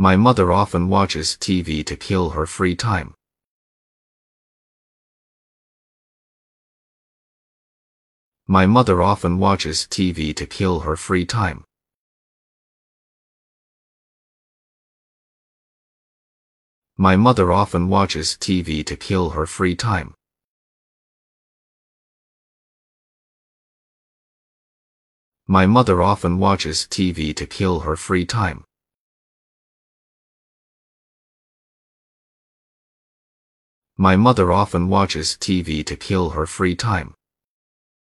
My mother often watches TV to kill her free time. My mother often watches TV to kill her free time. My mother often watches TV to kill her free time. My mother often watches TV to kill her free time. My mother often watches TV to kill her free time.